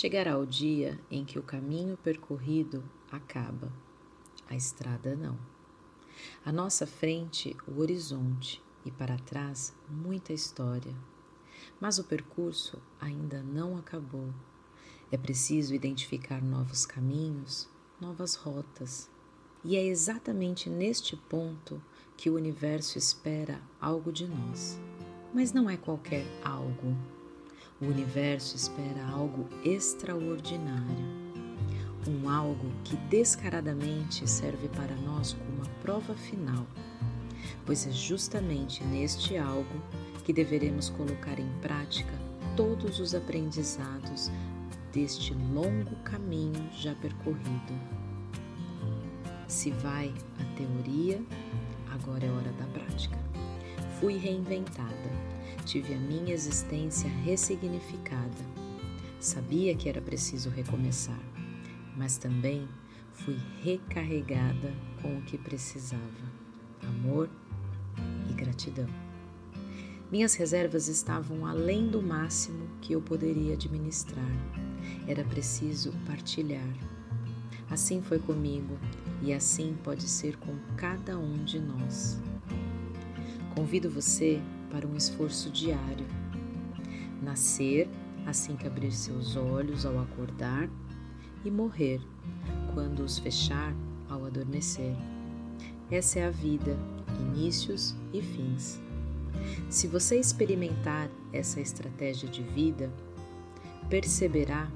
Chegará o dia em que o caminho percorrido acaba, a estrada não. À nossa frente, o horizonte e para trás, muita história. Mas o percurso ainda não acabou. É preciso identificar novos caminhos, novas rotas. E é exatamente neste ponto que o universo espera algo de nós. Mas não é qualquer algo o universo espera algo extraordinário, um algo que descaradamente serve para nós como uma prova final, pois é justamente neste algo que deveremos colocar em prática todos os aprendizados deste longo caminho já percorrido. Se vai a teoria, Fui reinventada tive a minha existência ressignificada. Sabia que era preciso recomeçar, mas também fui recarregada com o que precisava: amor e gratidão. Minhas reservas estavam além do máximo que eu poderia administrar. Era preciso partilhar. Assim foi comigo e assim pode ser com cada um de nós. Convido você para um esforço diário. Nascer assim que abrir seus olhos ao acordar e morrer quando os fechar ao adormecer. Essa é a vida, inícios e fins. Se você experimentar essa estratégia de vida, perceberá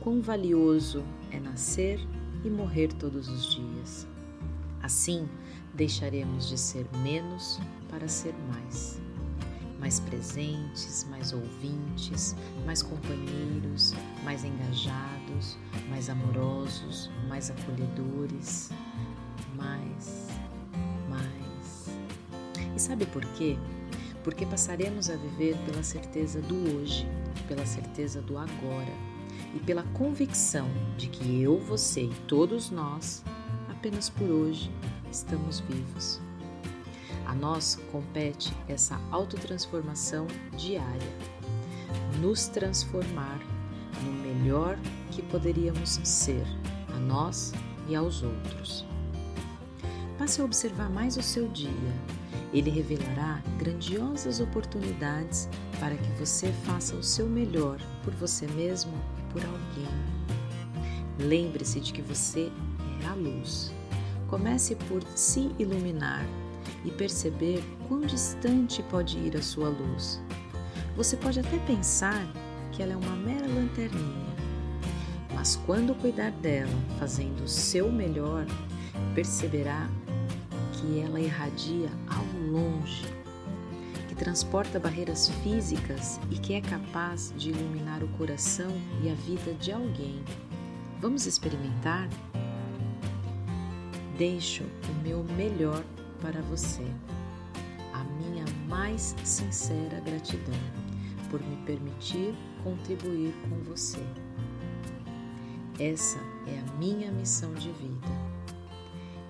quão valioso é nascer e morrer todos os dias. Assim, deixaremos de ser menos para ser mais mais presentes, mais ouvintes, mais companheiros, mais engajados, mais amorosos, mais acolhedores, mais, mais. E sabe por quê? Porque passaremos a viver pela certeza do hoje, pela certeza do agora e pela convicção de que eu, você e todos nós, apenas por hoje, estamos vivos. A nós compete essa autotransformação diária, nos transformar no melhor que poderíamos ser a nós e aos outros. Passe a observar mais o seu dia. Ele revelará grandiosas oportunidades para que você faça o seu melhor por você mesmo e por alguém. Lembre-se de que você é a luz. Comece por se iluminar e perceber quão distante pode ir a sua luz. Você pode até pensar que ela é uma mera lanterninha, mas quando cuidar dela fazendo o seu melhor, perceberá que ela irradia ao longe, que transporta barreiras físicas e que é capaz de iluminar o coração e a vida de alguém. Vamos experimentar? Deixo o meu melhor para você a minha mais sincera gratidão por me permitir contribuir com você. Essa é a minha missão de vida.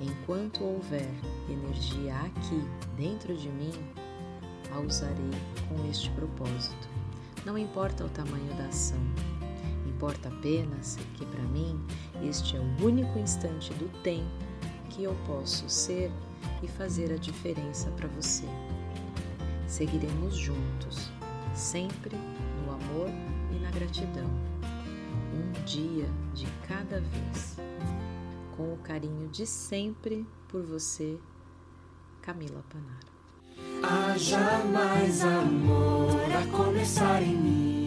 Enquanto houver energia aqui dentro de mim, a usarei com este propósito. Não importa o tamanho da ação, importa apenas que para mim este é o único instante do tempo que eu posso ser e fazer a diferença para você. Seguiremos juntos, sempre no amor e na gratidão, um dia de cada vez, com o carinho de sempre por você, Camila Panaro. Haja mais amor a começar em mim.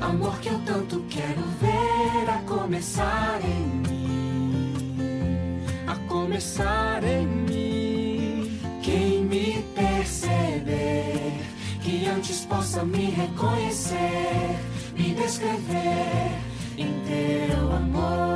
Amor que eu tanto quero ver a começar em mim. Começar em mim. Quem me perceber, que antes possa me reconhecer, me descrever em teu amor.